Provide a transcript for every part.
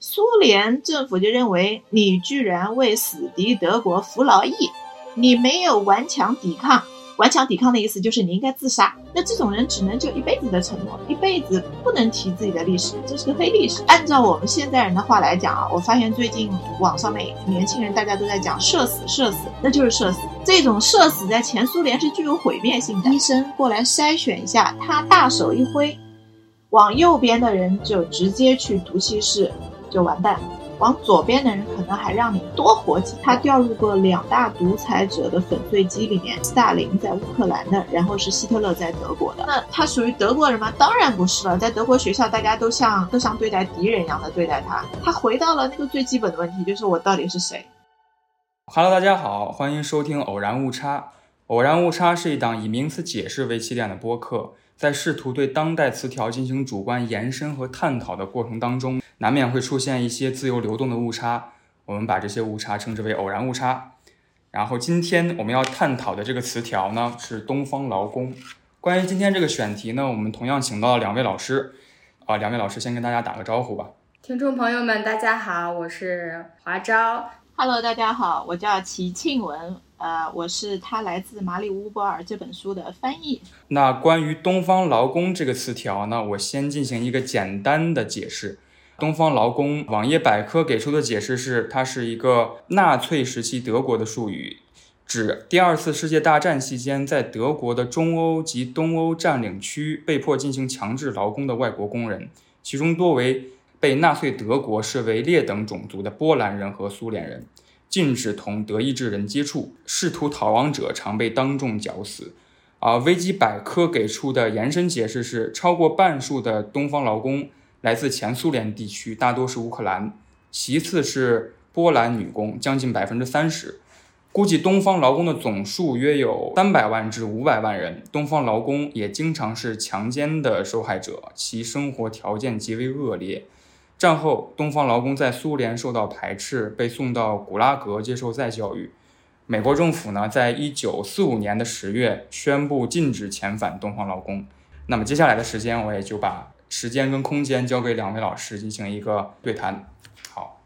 苏联政府就认为你居然为死敌德国服劳役，你没有顽强抵抗。顽强抵抗的意思就是你应该自杀。那这种人只能就一辈子的承诺，一辈子不能提自己的历史，这是个黑历史。按照我们现代人的话来讲啊，我发现最近网上面年轻人大家都在讲社死，社死，那就是社死。这种社死在前苏联是具有毁灭性的。医生过来筛选一下，他大手一挥，往右边的人就直接去毒气室，就完蛋。往左边的人可能还让你多活几。他掉入过两大独裁者的粉碎机里面，斯大林在乌克兰的，然后是希特勒在德国的。那他属于德国人吗？当然不是了。在德国学校，大家都像都像对待敌人一样的对待他。他回到了那个最基本的问题，就是我到底是谁？Hello，大家好，欢迎收听《偶然误差》。《偶然误差》是一档以名词解释为起点的播客。在试图对当代词条进行主观延伸和探讨的过程当中，难免会出现一些自由流动的误差，我们把这些误差称之为偶然误差。然后今天我们要探讨的这个词条呢是东方劳工。关于今天这个选题呢，我们同样请到了两位老师，啊，两位老师先跟大家打个招呼吧。听众朋友们，大家好，我是华昭。Hello，大家好，我叫齐庆文。呃，我是他来自马里乌波尔这本书的翻译。那关于“东方劳工”这个词条呢，我先进行一个简单的解释。“东方劳工”网页百科给出的解释是，它是一个纳粹时期德国的术语，指第二次世界大战期间在德国的中欧及东欧占领区被迫进行强制劳工的外国工人，其中多为被纳粹德国视为劣等种族的波兰人和苏联人。禁止同德意志人接触，试图逃亡者常被当众绞死。啊，维基百科给出的延伸解释是，超过半数的东方劳工来自前苏联地区，大多是乌克兰，其次是波兰女工，将近百分之三十。估计东方劳工的总数约有三百万至五百万人。东方劳工也经常是强奸的受害者，其生活条件极为恶劣。战后，东方劳工在苏联受到排斥，被送到古拉格接受再教育。美国政府呢，在一九四五年的十月宣布禁止遣返东方劳工。那么接下来的时间，我也就把时间跟空间交给两位老师进行一个对谈。好，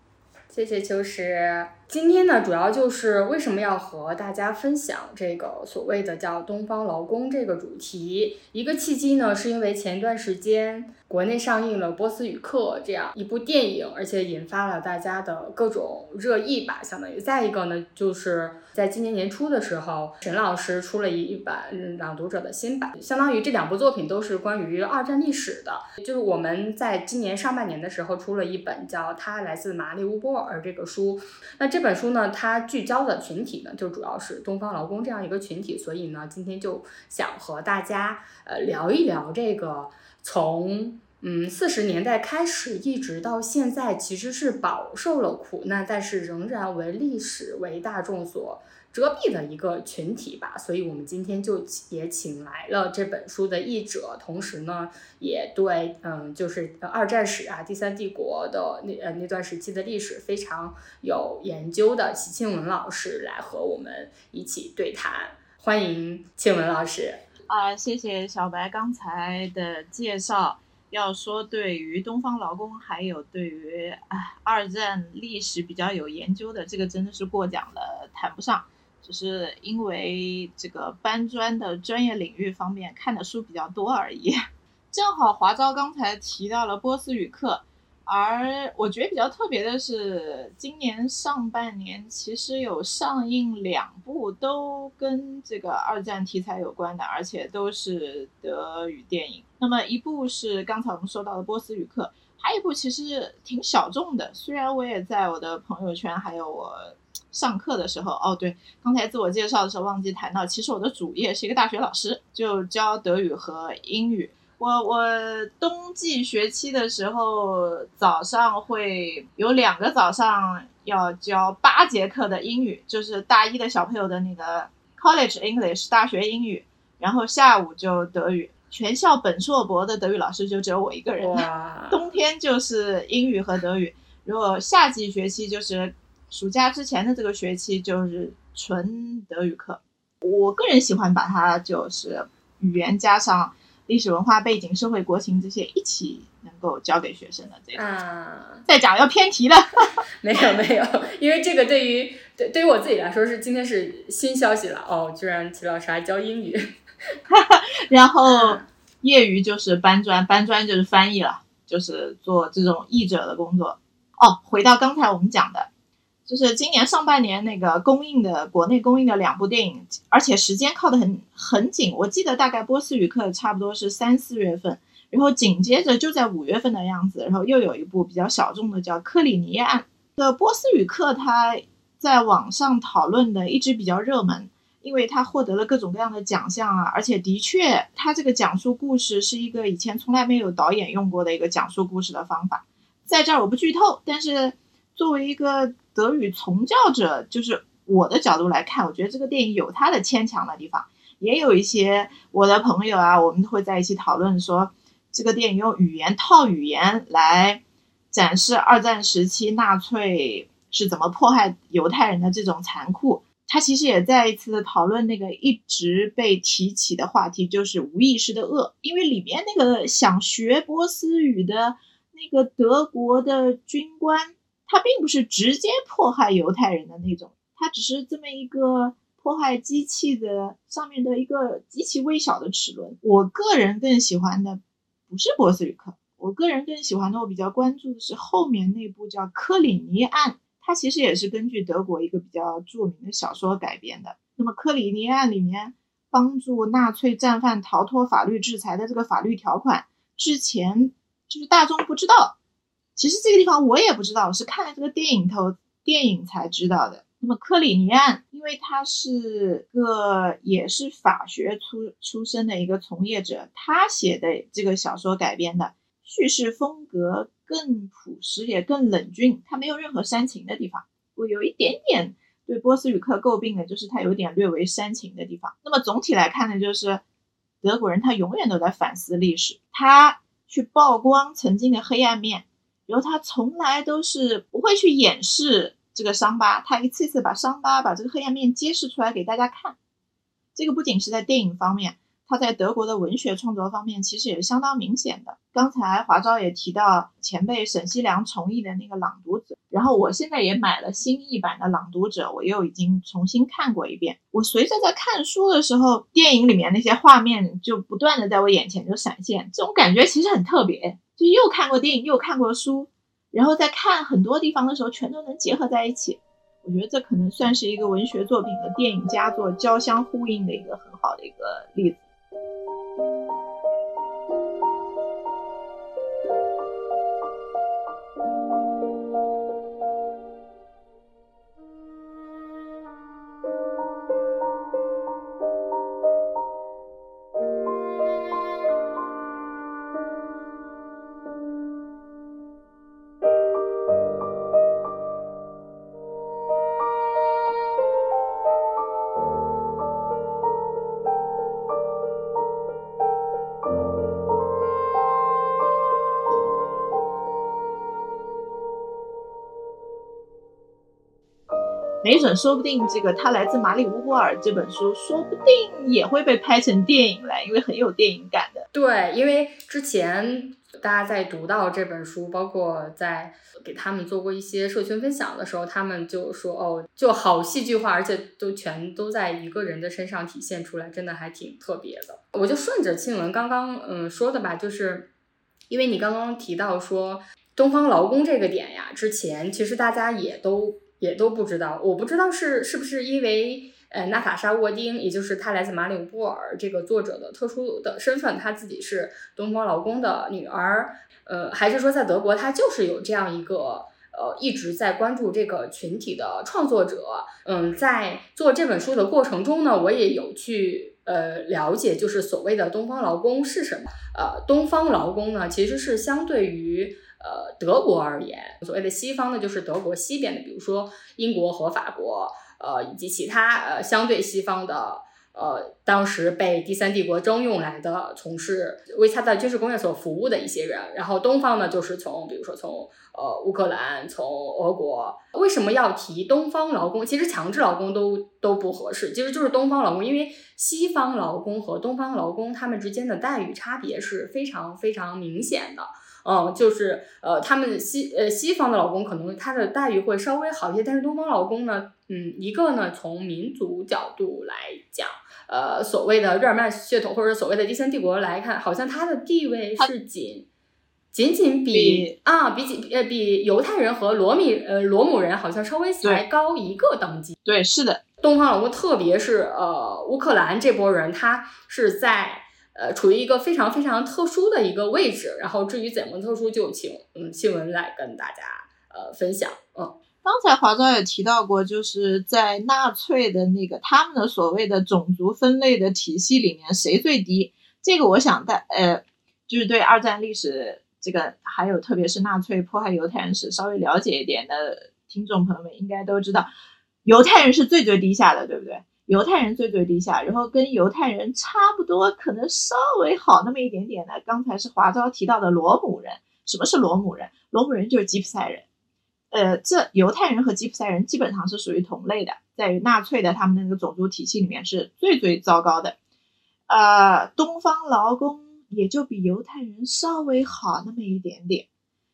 谢谢秋实。今天呢，主要就是为什么要和大家分享这个所谓的叫“东方劳工”这个主题。一个契机呢，是因为前段时间。国内上映了《波斯语课》这样一部电影，而且引发了大家的各种热议吧，相当于。再一个呢，就是在今年年初的时候，沈老师出了一版《朗读者》的新版，相当于这两部作品都是关于二战历史的。就是我们在今年上半年的时候出了一本叫《他来自马里乌波尔》这个书，那这这本书呢，它聚焦的群体呢，就主要是东方劳工这样一个群体，所以呢，今天就想和大家呃聊一聊这个。从嗯四十年代开始，一直到现在，其实是饱受了苦难，但是仍然为历史为大众所遮蔽的一个群体吧。所以，我们今天就也请来了这本书的译者，同时呢，也对嗯就是二战史啊、第三帝国的那呃那段时期的历史非常有研究的齐庆文老师来和我们一起对谈。欢迎庆文老师。啊，谢谢小白刚才的介绍。要说对于东方劳工，还有对于啊二战历史比较有研究的，这个真的是过奖了，谈不上。只是因为这个搬砖的专业领域方面看的书比较多而已。正好华昭刚才提到了波斯语课。而我觉得比较特别的是，今年上半年其实有上映两部都跟这个二战题材有关的，而且都是德语电影。那么一部是刚才我们说到的《波斯语课》，还有一部其实挺小众的。虽然我也在我的朋友圈，还有我上课的时候，哦对，刚才自我介绍的时候忘记谈到，其实我的主业是一个大学老师，就教德语和英语。我我冬季学期的时候，早上会有两个早上要教八节课的英语，就是大一的小朋友的那个 College English 大学英语，然后下午就德语。全校本硕博的德语老师就只有我一个人。冬天就是英语和德语，如果夏季学期就是暑假之前的这个学期就是纯德语课。我个人喜欢把它就是语言加上。历史文化背景、社会国情这些一起能够教给学生的这个。啊，再讲要偏题了，没有没有，因为这个对于对对于我自己来说是今天是新消息了哦，居然齐老师还教英语，然后业余就是搬砖，搬砖就是翻译了，就是做这种译者的工作。哦，回到刚才我们讲的，就是今年上半年那个公映的国内公映的两部电影，而且时间靠得很很紧。我记得大概波斯语课差不多是三四月份，然后紧接着就在五月份的样子，然后又有一部比较小众的叫《克里尼案》的波斯语课，它在网上讨论的一直比较热门。因为它获得了各种各样的奖项啊，而且的确，它这个讲述故事是一个以前从来没有导演用过的一个讲述故事的方法。在这儿我不剧透，但是作为一个德语从教者，就是我的角度来看，我觉得这个电影有它的牵强的地方，也有一些我的朋友啊，我们会在一起讨论说，这个电影用语言套语言来展示二战时期纳粹是怎么迫害犹太人的这种残酷。他其实也再一次讨论那个一直被提起的话题，就是无意识的恶，因为里面那个想学波斯语的那个德国的军官，他并不是直接迫害犹太人的那种，他只是这么一个迫害机器的上面的一个极其微小的齿轮。我个人更喜欢的不是波斯语课，我个人更喜欢的，我比较关注的是后面那部叫《科里尼案》。它其实也是根据德国一个比较著名的小说改编的。那么科里尼案里面帮助纳粹战犯逃脱法律制裁的这个法律条款，之前就是大众不知道。其实这个地方我也不知道，我是看了这个电影头电影才知道的。那么科里尼案，因为他是个也是法学出出身的一个从业者，他写的这个小说改编的，叙事风格。更朴实也更冷峻，它没有任何煽情的地方。我有一点点对波斯语课诟病的，就是它有点略微煽情的地方。那么总体来看呢，就是德国人他永远都在反思历史，他去曝光曾经的黑暗面，然后他从来都是不会去掩饰这个伤疤，他一次次把伤疤把这个黑暗面揭示出来给大家看。这个不仅是在电影方面。他在德国的文学创作方面其实也是相当明显的。刚才华昭也提到前辈沈西良重译的那个《朗读者》，然后我现在也买了新译版的《朗读者》，我又已经重新看过一遍。我随着在看书的时候，电影里面那些画面就不断的在我眼前就闪现，这种感觉其实很特别，就又看过电影又看过书，然后在看很多地方的时候全都能结合在一起。我觉得这可能算是一个文学作品和电影佳作交相呼应的一个很好的一个例子。Thank you. 没准，说不定这个他来自马里乌波尔这本书，说不定也会被拍成电影来，因为很有电影感的。对，因为之前大家在读到这本书，包括在给他们做过一些社群分享的时候，他们就说：“哦，就好戏剧化，而且都全都在一个人的身上体现出来，真的还挺特别的。”我就顺着庆文刚刚嗯说的吧，就是因为你刚刚提到说东方劳工这个点呀，之前其实大家也都。也都不知道，我不知道是是不是因为呃，娜塔莎沃丁，也就是她来自马里乌波尔这个作者的特殊的身份，她自己是东方劳工的女儿，呃，还是说在德国，她就是有这样一个呃一直在关注这个群体的创作者。嗯，在做这本书的过程中呢，我也有去呃了解，就是所谓的东方劳工是什么。呃，东方劳工呢，其实是相对于。呃，德国而言，所谓的西方呢，就是德国西边的，比如说英国和法国，呃，以及其他呃相对西方的呃，当时被第三帝国征用来的，从事为他的军事工业所服务的一些人。然后东方呢，就是从比如说从呃乌克兰、从俄国。为什么要提东方劳工？其实强制劳工都都不合适，其实就是东方劳工，因为西方劳工和东方劳工他们之间的待遇差别是非常非常明显的。嗯，就是呃，他们西呃西方的老公可能他的待遇会稍微好一些，但是东方老公呢，嗯，一个呢从民族角度来讲，呃，所谓的日耳曼血统或者所谓的第三帝国来看，好像他的地位是仅仅仅比啊比起呃比犹太人和罗米呃罗姆人好像稍微才高一个等级。对，是的，东方老公，特别是呃乌克兰这波人，他是在。呃，处于一个非常非常特殊的一个位置，然后至于怎么特殊，就请嗯新闻来跟大家呃分享。嗯，刚才华总也提到过，就是在纳粹的那个他们的所谓的种族分类的体系里面，谁最低？这个我想带呃，就是对二战历史这个还有特别是纳粹迫害犹太人史稍微了解一点的听众朋友们应该都知道，犹太人是最最低下的，对不对？犹太人最最低下，然后跟犹太人差不多，可能稍微好那么一点点的。刚才是华昭提到的罗姆人，什么是罗姆人？罗姆人就是吉普赛人。呃，这犹太人和吉普赛人基本上是属于同类的，在于纳粹的他们那个种族体系里面是最最糟糕的。呃，东方劳工也就比犹太人稍微好那么一点点，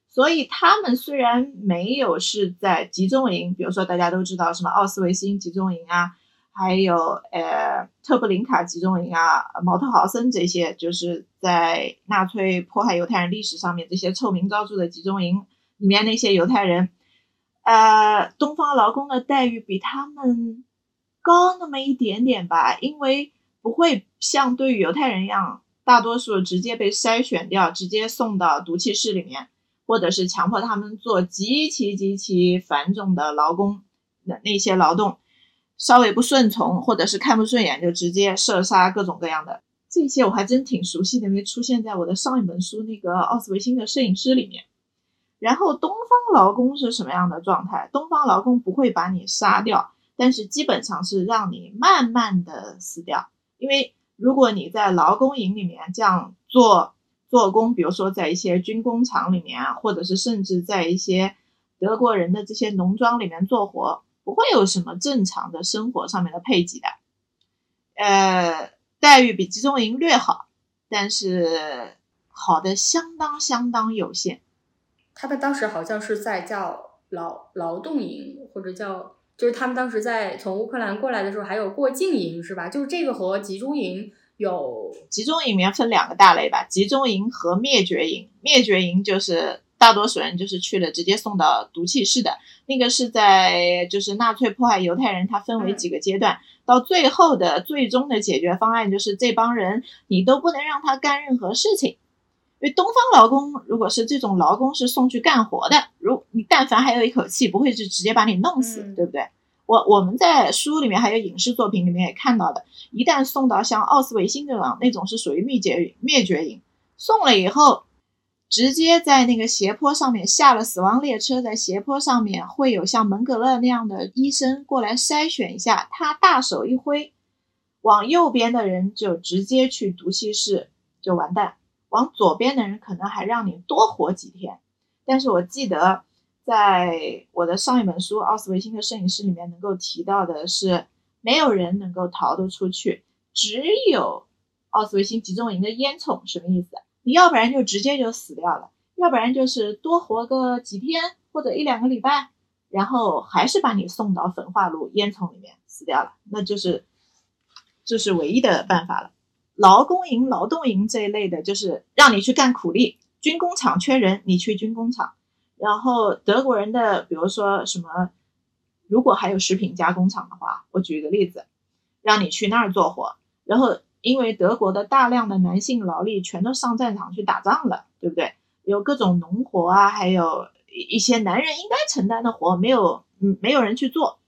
所以他们虽然没有是在集中营，比如说大家都知道什么奥斯维辛集中营啊。还有呃，特布林卡集中营啊，毛特豪森这些，就是在纳粹迫害犹太人历史上面这些臭名昭著的集中营里面那些犹太人，呃，东方劳工的待遇比他们高那么一点点吧，因为不会像对于犹太人一样，大多数直接被筛选掉，直接送到毒气室里面，或者是强迫他们做极其极其繁重的劳工的那些劳动。稍微不顺从，或者是看不顺眼，就直接射杀各种各样的这些，我还真挺熟悉的，因为出现在我的上一本书那个奥斯维辛的摄影师里面。然后东方劳工是什么样的状态？东方劳工不会把你杀掉，但是基本上是让你慢慢的死掉。因为如果你在劳工营里面这样做做工，比如说在一些军工厂里面啊，或者是甚至在一些德国人的这些农庄里面做活。不会有什么正常的生活上面的配给的，呃，待遇比集中营略好，但是好的相当相当有限。他们当时好像是在叫劳劳动营，或者叫就是他们当时在从乌克兰过来的时候，还有过境营是吧？就是这个和集中营有集中营里面分两个大类吧，集中营和灭绝营。灭绝营就是。大多数人就是去了，直接送到毒气室的那个是在就是纳粹迫害犹太人，它分为几个阶段，到最后的最终的解决方案就是这帮人你都不能让他干任何事情，因为东方劳工如果是这种劳工是送去干活的，如你但凡还有一口气，不会是直接把你弄死，对不对？我我们在书里面还有影视作品里面也看到的，一旦送到像奥斯维辛这种那种是属于灭绝灭绝营，送了以后。直接在那个斜坡上面下了死亡列车，在斜坡上面会有像门格勒那样的医生过来筛选一下，他大手一挥，往右边的人就直接去毒气室就完蛋，往左边的人可能还让你多活几天。但是我记得在我的上一本书《奥斯维辛的摄影师》里面能够提到的是，没有人能够逃得出去，只有奥斯维辛集中营的烟囱。什么意思？你要不然就直接就死掉了，要不然就是多活个几天或者一两个礼拜，然后还是把你送到焚化炉烟囱里面死掉了，那就是这是唯一的办法了。劳工营、劳动营这一类的，就是让你去干苦力，军工厂缺人，你去军工厂。然后德国人的，比如说什么，如果还有食品加工厂的话，我举一个例子，让你去那儿做活，然后。因为德国的大量的男性劳力全都上战场去打仗了，对不对？有各种农活啊，还有一些男人应该承担的活，没有，嗯，没有人去做，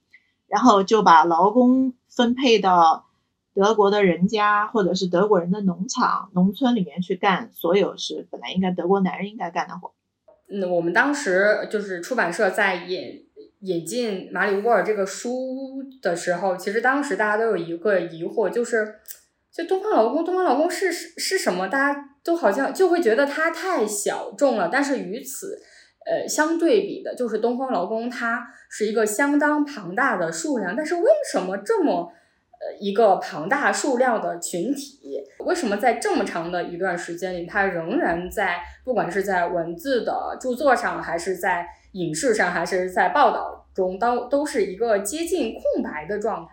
然后就把劳工分配到德国的人家或者是德国人的农场、农村里面去干所有是本来应该德国男人应该干的活。嗯，我们当时就是出版社在引引进马里乌波尔这个书的时候，其实当时大家都有一个疑惑，就是就东方劳工，东方劳工是是什么？大家都好像就会觉得它太小众了。但是与此呃相对比的，就是东方劳工它是一个相当庞大的数量。但是为什么这么呃一个庞大数量的群体，为什么在这么长的一段时间里，它仍然在不管是在文字的著作上，还是在影视上还是在报道中，都都是一个接近空白的状态。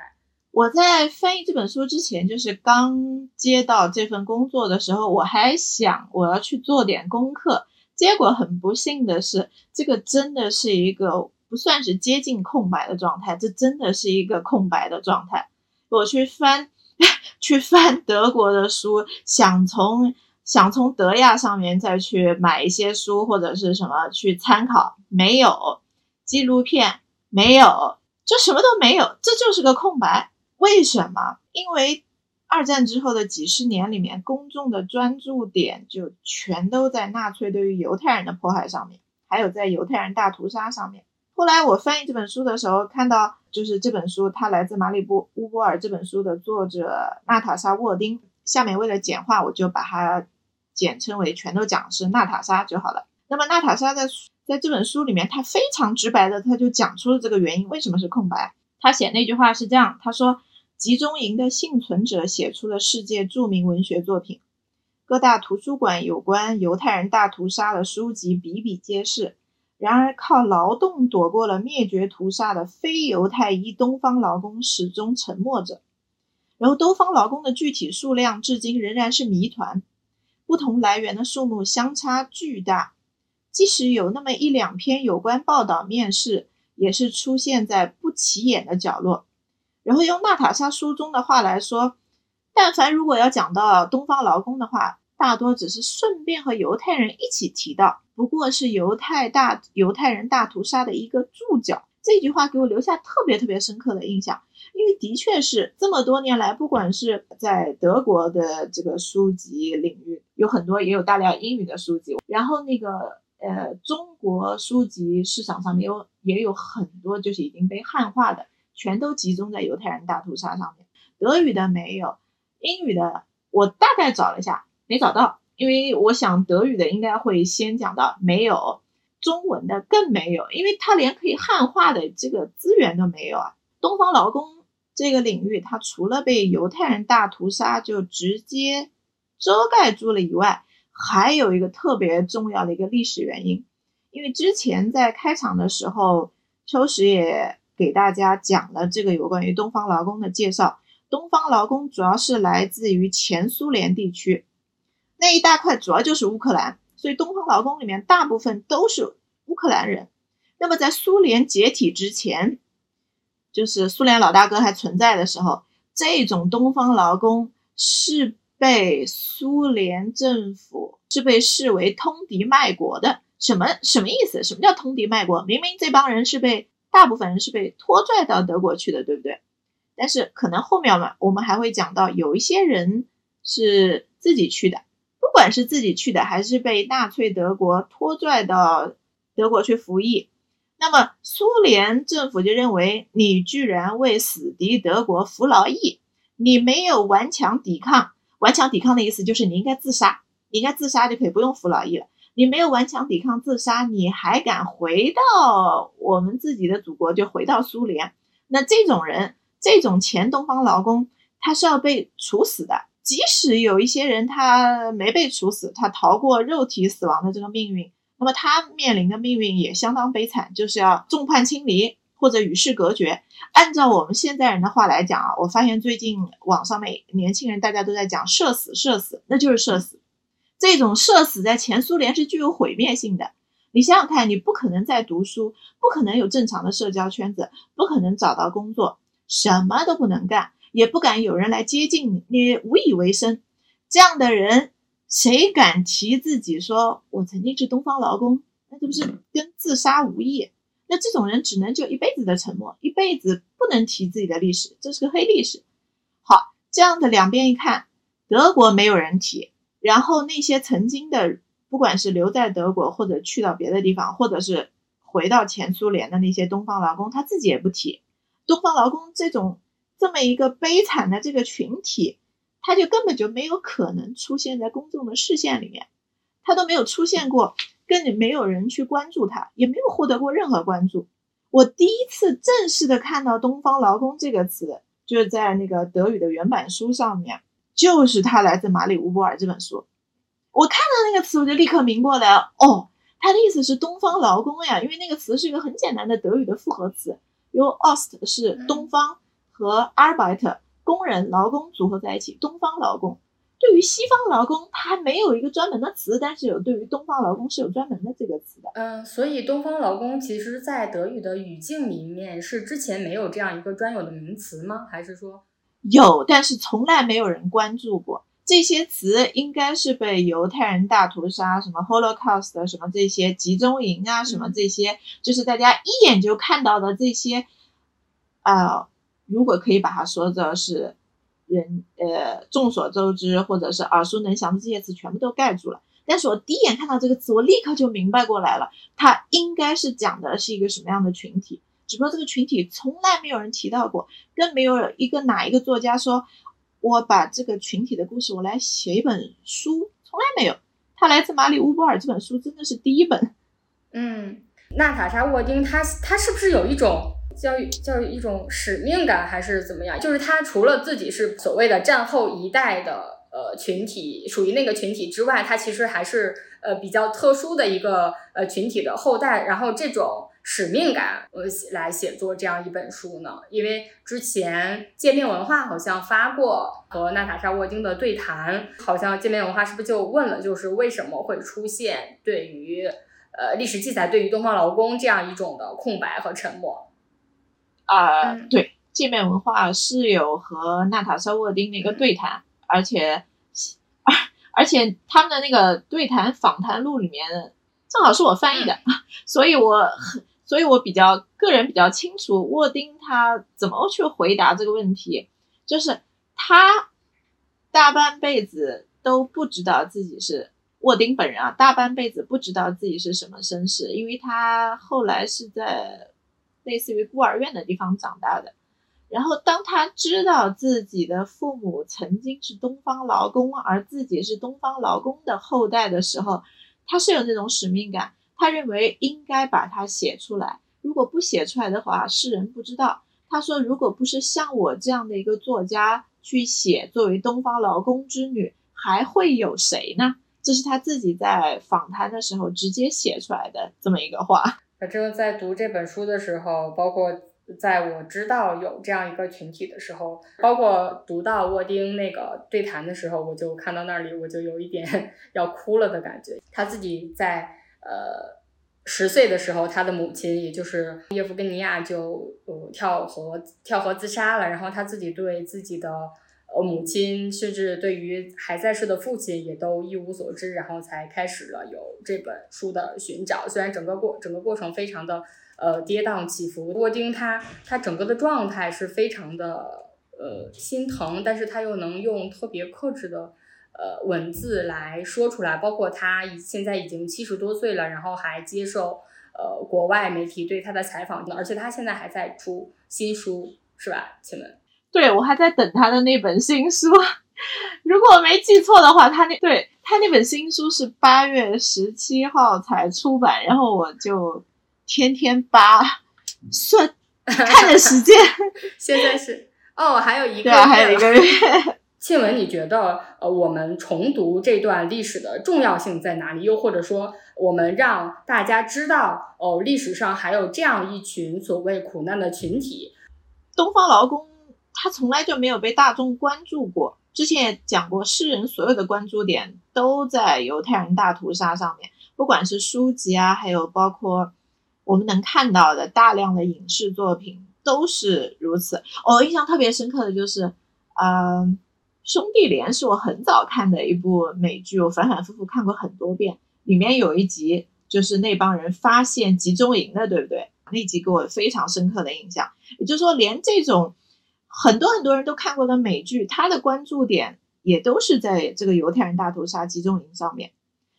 我在翻译这本书之前，就是刚接到这份工作的时候，我还想我要去做点功课。结果很不幸的是，这个真的是一个不算是接近空白的状态，这真的是一个空白的状态。我去翻，去翻德国的书，想从。想从德亚上面再去买一些书或者是什么去参考，没有纪录片，没有，就什么都没有，这就是个空白。为什么？因为二战之后的几十年里面，公众的专注点就全都在纳粹对于犹太人的迫害上面，还有在犹太人大屠杀上面。后来我翻译这本书的时候，看到就是这本书，它来自马里波乌波尔这本书的作者娜塔莎沃丁。下面为了简化，我就把它。简称为全都讲是娜塔莎就好了。那么娜塔莎在在这本书里面，她非常直白的，她就讲出了这个原因，为什么是空白。她写那句话是这样，她说：集中营的幸存者写出了世界著名文学作品，各大图书馆有关犹太人大屠杀的书籍比比皆是。然而，靠劳动躲过了灭绝屠杀的非犹太裔东方劳工始终沉默着。然后，东方劳工的具体数量至今仍然是谜团。不同来源的数目相差巨大，即使有那么一两篇有关报道面试，也是出现在不起眼的角落。然后用娜塔莎书中的话来说，但凡如果要讲到东方劳工的话，大多只是顺便和犹太人一起提到，不过是犹太大犹太人大屠杀的一个注脚。这句话给我留下特别特别深刻的印象，因为的确是这么多年来，不管是在德国的这个书籍领域，有很多也有大量英语的书籍，然后那个呃中国书籍市场上面有也有很多就是已经被汉化的，全都集中在犹太人大屠杀上面。德语的没有，英语的我大概找了一下，没找到，因为我想德语的应该会先讲到没有。中文的更没有，因为他连可以汉化的这个资源都没有啊。东方劳工这个领域，它除了被犹太人大屠杀就直接遮盖住了以外，还有一个特别重要的一个历史原因。因为之前在开场的时候，秋实也给大家讲了这个有关于东方劳工的介绍。东方劳工主要是来自于前苏联地区，那一大块主要就是乌克兰。所以，东方劳工里面大部分都是乌克兰人。那么，在苏联解体之前，就是苏联老大哥还存在的时候，这种东方劳工是被苏联政府是被视为通敌卖国的。什么什么意思？什么叫通敌卖国？明明这帮人是被大部分人是被拖拽到德国去的，对不对？但是可能后面嘛，我们还会讲到，有一些人是自己去的。不管是自己去的，还是被纳粹德国拖拽到德国去服役，那么苏联政府就认为你居然为死敌德国服劳役，你没有顽强抵抗。顽强抵抗的意思就是你应该自杀，你应该自杀就可以不用服劳役了。你没有顽强抵抗自杀，你还敢回到我们自己的祖国，就回到苏联。那这种人，这种前东方劳工，他是要被处死的。即使有一些人他没被处死，他逃过肉体死亡的这个命运，那么他面临的命运也相当悲惨，就是要众叛亲离或者与世隔绝。按照我们现在人的话来讲啊，我发现最近网上面年轻人大家都在讲社死，社死，那就是社死。这种社死在前苏联是具有毁灭性的。你想想看，你不可能再读书，不可能有正常的社交圈子，不可能找到工作，什么都不能干。也不敢有人来接近你，你无以为生。这样的人，谁敢提自己说我曾经是东方劳工？那这不是跟自杀无异？那这种人只能就一辈子的沉默，一辈子不能提自己的历史，这是个黑历史。好，这样的两边一看，德国没有人提，然后那些曾经的，不管是留在德国或者去到别的地方，或者是。回到前苏联的那些东方劳工，他自己也不提东方劳工这种这么一个悲惨的这个群体，他就根本就没有可能出现在公众的视线里面，他都没有出现过，更没有人去关注他，也没有获得过任何关注。我第一次正式的看到“东方劳工”这个词，就是在那个德语的原版书上面，就是他来自马里乌波尔这本书。我看到那个词，我就立刻明过来，哦，他的意思是东方劳工呀，因为那个词是一个很简单的德语的复合词，由 Ost 是东方和 Arbeit 工人劳工组合在一起，东方劳工。对于西方劳工，它还没有一个专门的词，但是有对于东方劳工是有专门的这个词的。嗯，所以东方劳工其实，在德语的语境里面是之前没有这样一个专有的名词吗？还是说有，但是从来没有人关注过这些词？应该是被犹太人大屠杀、什么 Holocaust、什么这些集中营啊、什么这些，就是大家一眼就看到的这些啊，如果可以把它说的是。人呃，众所周知或者是耳熟能详的这些词全部都盖住了。但是我第一眼看到这个词，我立刻就明白过来了，它应该是讲的是一个什么样的群体。只不过这个群体从来没有人提到过，更没有一个哪一个作家说，我把这个群体的故事我来写一本书，从来没有。他来自马里乌波尔这本书真的是第一本。嗯，娜塔莎沃丁，他他是不是有一种？教育教育一种使命感还是怎么样？就是他除了自己是所谓的战后一代的呃群体，属于那个群体之外，他其实还是呃比较特殊的一个呃群体的后代。然后这种使命感，呃来写作这样一本书呢？因为之前界面文化好像发过和娜塔莎沃丁的对谈，好像界面文化是不是就问了，就是为什么会出现对于呃历史记载对于东方劳工这样一种的空白和沉默？啊，对，界面文化是有和娜塔莎沃丁的一个对谈，而且，而而且他们的那个对谈访谈录里面正好是我翻译的，所以我很，所以我比较个人比较清楚沃丁他怎么去回答这个问题，就是他大半辈子都不知道自己是沃丁本人啊，大半辈子不知道自己是什么身世，因为他后来是在。类似于孤儿院的地方长大的，然后当他知道自己的父母曾经是东方劳工，而自己是东方劳工的后代的时候，他是有那种使命感，他认为应该把它写出来。如果不写出来的话，世人不知道。他说，如果不是像我这样的一个作家去写，作为东方劳工之女，还会有谁呢？这是他自己在访谈的时候直接写出来的这么一个话。反正，在读这本书的时候，包括在我知道有这样一个群体的时候，包括读到沃丁那个对谈的时候，我就看到那里，我就有一点 要哭了的感觉。他自己在呃十岁的时候，他的母亲也就是叶夫根尼亚就呃跳河跳河自杀了，然后他自己对自己的。呃，母亲甚至对于还在世的父亲也都一无所知，然后才开始了有这本书的寻找。虽然整个过整个过程非常的呃跌宕起伏，沃丁他他整个的状态是非常的呃心疼，但是他又能用特别克制的呃文字来说出来。包括他现在已经七十多岁了，然后还接受呃国外媒体对他的采访，而且他现在还在出新书，是吧？请问？对，我还在等他的那本新书。如果我没记错的话，他那对他那本新书是八月十七号才出版，然后我就天天扒算 看着时间。现在是哦，还有一个，还有一个月。庆文，你觉得呃，我们重读这段历史的重要性在哪里？又或者说，我们让大家知道哦，历史上还有这样一群所谓苦难的群体——东方劳工。他从来就没有被大众关注过。之前也讲过，诗人所有的关注点都在犹太人大屠杀上面，不管是书籍啊，还有包括我们能看到的大量的影视作品都是如此。我印象特别深刻的就是，嗯，兄弟连是我很早看的一部美剧，我反反复复看过很多遍。里面有一集就是那帮人发现集中营的，对不对？那集给我非常深刻的印象。也就是说，连这种。很多很多人都看过的美剧，它的关注点也都是在这个犹太人大屠杀集中营上面。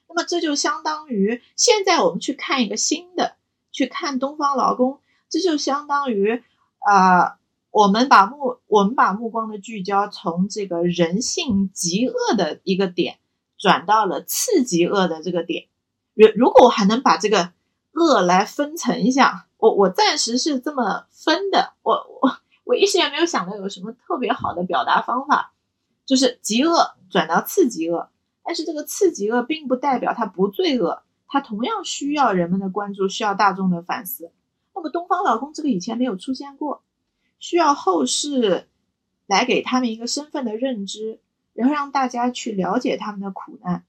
那么这就相当于现在我们去看一个新的，去看东方劳工，这就相当于啊，我们把目我们把目光的聚焦从这个人性极恶的一个点，转到了次极恶的这个点。如如果我还能把这个恶来分层一下，我我暂时是这么分的，我我我一时也没有想到有什么特别好的表达方法，就是极恶转到次极恶，但是这个次极恶并不代表它不罪恶，它同样需要人们的关注，需要大众的反思。那么东方老公这个以前没有出现过，需要后世来给他们一个身份的认知，然后让大家去了解他们的苦难。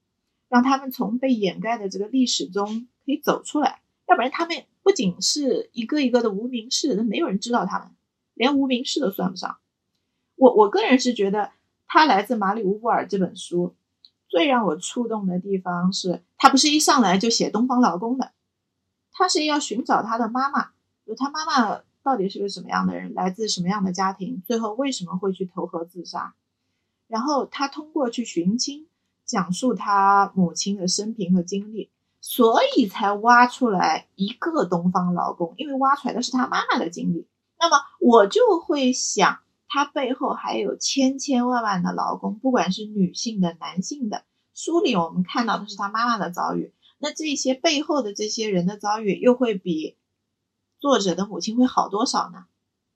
让他们从被掩盖的这个历史中可以走出来，要不然他们不仅是一个一个的无名氏，那没有人知道他们，连无名氏都算不上。我我个人是觉得，他来自马里乌波尔这本书，最让我触动的地方是，他不是一上来就写东方劳工的，他是要寻找他的妈妈，就他妈妈到底是个什么样的人，来自什么样的家庭，最后为什么会去投河自杀，然后他通过去寻亲。讲述他母亲的生平和经历，所以才挖出来一个东方劳工，因为挖出来的是他妈妈的经历。那么我就会想，他背后还有千千万万的劳工，不管是女性的、男性的。书里我们看到的是他妈妈的遭遇，那这些背后的这些人的遭遇，又会比作者的母亲会好多少呢？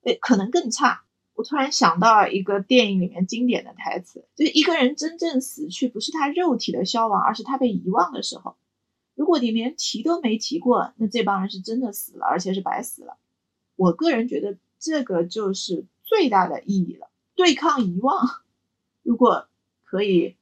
诶，可能更差。我突然想到一个电影里面经典的台词，就是一个人真正死去，不是他肉体的消亡，而是他被遗忘的时候。如果你连提都没提过，那这帮人是真的死了，而且是白死了。我个人觉得这个就是最大的意义了，对抗遗忘。如果可以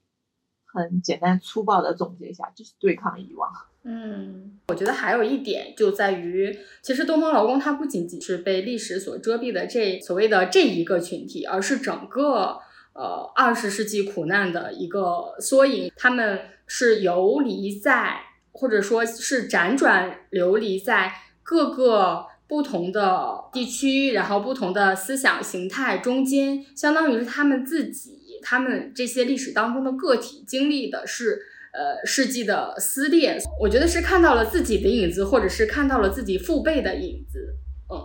很简单粗暴的总结一下，就是对抗遗忘。嗯，我觉得还有一点就在于，其实东方劳工他不仅仅是被历史所遮蔽的这所谓的这一个群体，而是整个呃二十世纪苦难的一个缩影。他们是游离在，或者说是辗转流离在各个不同的地区，然后不同的思想形态中间，相当于是他们自己，他们这些历史当中的个体经历的是。呃，世纪的撕裂，我觉得是看到了自己的影子，或者是看到了自己父辈的影子。嗯，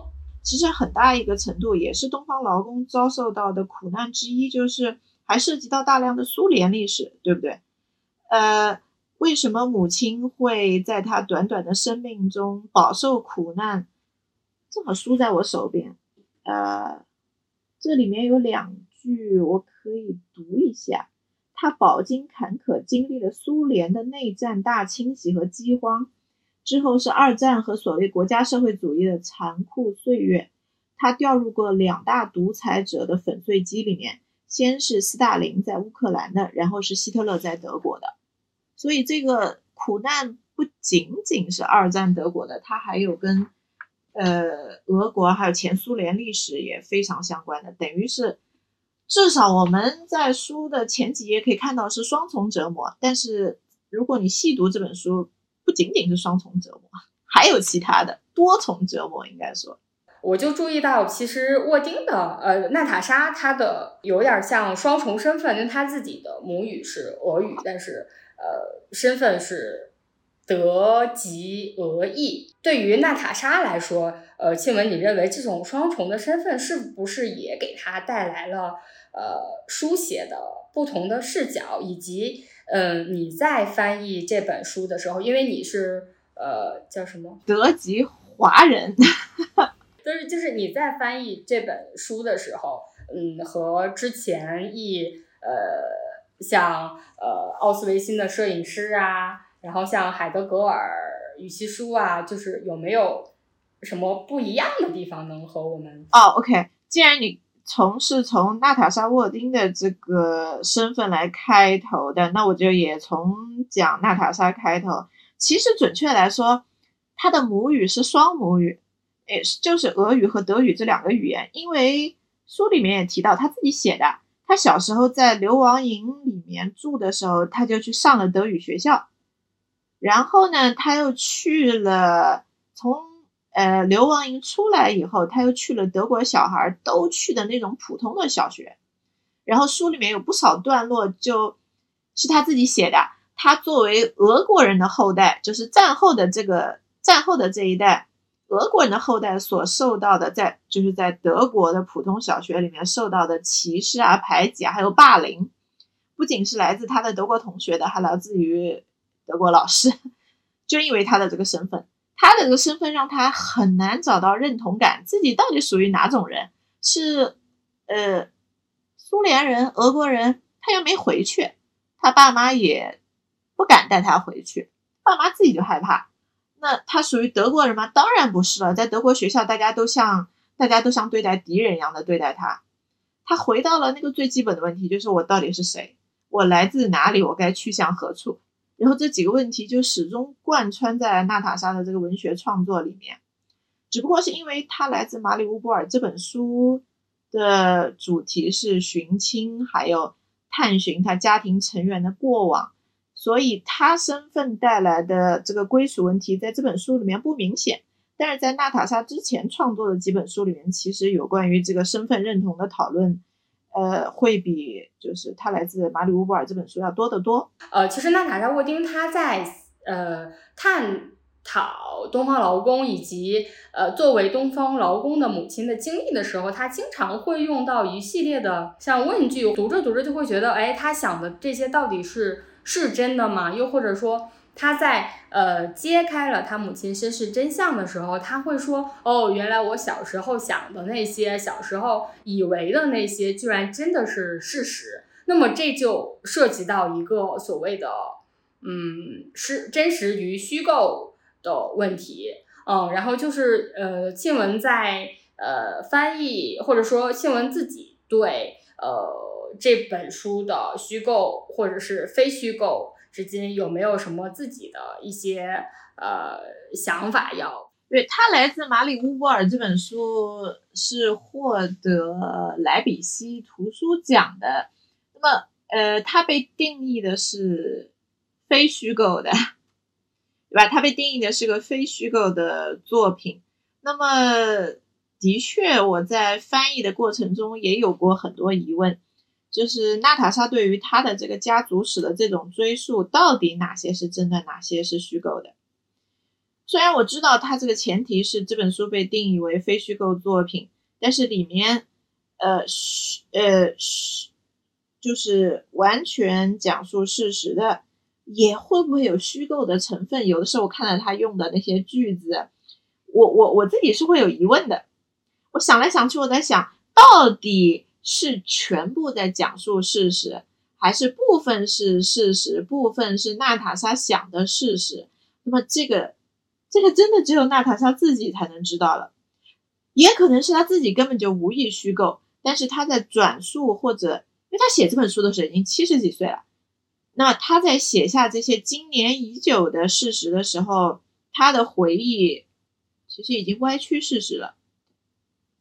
其实很大一个程度也是东方劳工遭受到的苦难之一，就是还涉及到大量的苏联历史，对不对？呃，为什么母亲会在她短短的生命中饱受苦难？正好书在我手边，呃，这里面有两句，我可以读一下。他饱经坎坷，经历了苏联的内战大清洗和饥荒，之后是二战和所谓国家社会主义的残酷岁月。他掉入过两大独裁者的粉碎机里面，先是斯大林在乌克兰的，然后是希特勒在德国的。所以这个苦难不仅仅是二战德国的，他还有跟呃俄国还有前苏联历史也非常相关的，等于是。至少我们在书的前几页可以看到是双重折磨，但是如果你细读这本书，不仅仅是双重折磨，还有其他的多重折磨。应该说，我就注意到，其实沃丁的呃娜塔莎，她的有点像双重身份，因为她自己的母语是俄语，但是呃身份是德籍俄裔。对于娜塔莎来说，呃，庆文，你认为这种双重的身份是不是也给她带来了？呃，书写的不同的视角，以及嗯，你在翻译这本书的时候，因为你是呃叫什么德籍华人，就是就是你在翻译这本书的时候，嗯，和之前译呃像呃奥斯维辛的摄影师啊，然后像海德格尔语其书啊，就是有没有什么不一样的地方能和我们？哦，OK，既然你。从是从娜塔莎沃丁的这个身份来开头的，那我就也从讲娜塔莎开头。其实准确来说，她的母语是双母语，诶，就是俄语和德语这两个语言。因为书里面也提到，他自己写的，他小时候在流亡营里面住的时候，他就去上了德语学校，然后呢，他又去了从。呃，流亡营出来以后，他又去了德国小孩都去的那种普通的小学。然后书里面有不少段落，就是他自己写的。他作为俄国人的后代，就是战后的这个战后的这一代，俄国人的后代所受到的，在就是在德国的普通小学里面受到的歧视啊、排挤啊，还有霸凌，不仅是来自他的德国同学的，还来自于德国老师，就因为他的这个身份，他的这个身份让他很难找到认同感，自己到底属于哪种人？是呃苏联人、俄国人，他又没回去，他爸妈也不敢带他回去，爸妈自己就害怕。那他属于德国人吗？当然不是了，在德国学校，大家都像大家都像对待敌人一样的对待他。他回到了那个最基本的问题，就是我到底是谁？我来自哪里？我该去向何处？然后这几个问题就始终贯穿在娜塔莎的这个文学创作里面。只不过是因为他来自马里乌波尔这本书的主题是寻亲，还有探寻他家庭成员的过往。所以他身份带来的这个归属问题，在这本书里面不明显，但是在娜塔莎之前创作的几本书里面，其实有关于这个身份认同的讨论，呃，会比就是他来自马里乌波尔这本书要多得多。呃，其实娜塔莎沃丁他在呃探讨东方劳工以及呃作为东方劳工的母亲的经历的时候，他经常会用到一系列的像问句，读着读着就会觉得，哎，他想的这些到底是。是真的吗？又或者说，他在呃揭开了他母亲身世真相的时候，他会说：“哦，原来我小时候想的那些，小时候以为的那些，居然真的是事实。”那么这就涉及到一个所谓的嗯，是真实与虚构的问题。嗯，然后就是呃，庆文在呃翻译或者说庆文自己对呃。这本书的虚构或者是非虚构至今有没有什么自己的一些呃想法？要对他来自马里乌波尔这本书是获得莱比锡图书奖的，那么呃，它被定义的是非虚构的，对吧？它被定义的是个非虚构的作品。那么的确，我在翻译的过程中也有过很多疑问。就是娜塔莎对于她的这个家族史的这种追溯，到底哪些是真的，哪些是虚构的？虽然我知道它这个前提是这本书被定义为非虚构作品，但是里面，呃，虚呃虚，就是完全讲述事实的，也会不会有虚构的成分？有的时候我看到他用的那些句子，我我我自己是会有疑问的。我想来想去，我在想到底。是全部在讲述事实，还是部分是事实，部分是娜塔莎想的事实？那么这个，这个真的只有娜塔莎自己才能知道了，也可能是他自己根本就无意虚构，但是他在转述或者，因为他写这本书的时候已经七十几岁了，那他在写下这些经年已久的事实的时候，他的回忆其实已经歪曲事实了。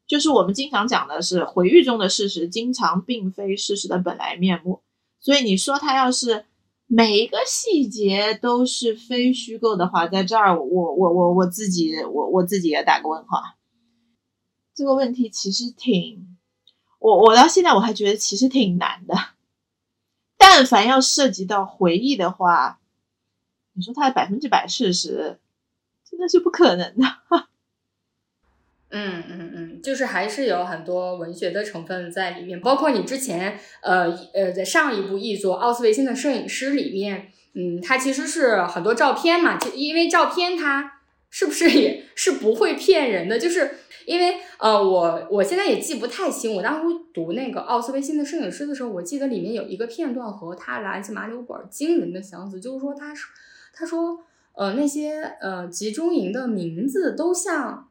就是我们经常讲的是回忆中的事实，经常并非事实的本来面目。所以你说他要是每一个细节都是非虚构的话，在这儿我我我我自己我我自己也打个问号。这个问题其实挺，我我到现在我还觉得其实挺难的。但凡要涉及到回忆的话，你说它百分之百事实，真的是不可能的。嗯嗯嗯，就是还是有很多文学的成分在里面，包括你之前呃呃在上一部译作《奥斯维辛的摄影师》里面，嗯，它其实是很多照片嘛，就因为照片它是不是也是不会骗人的？就是因为呃我我现在也记不太清，我当时读那个《奥斯维辛的摄影师》的时候，我记得里面有一个片段和他来自马里乌波尔惊人的相似，就是说他说他说呃那些呃集中营的名字都像。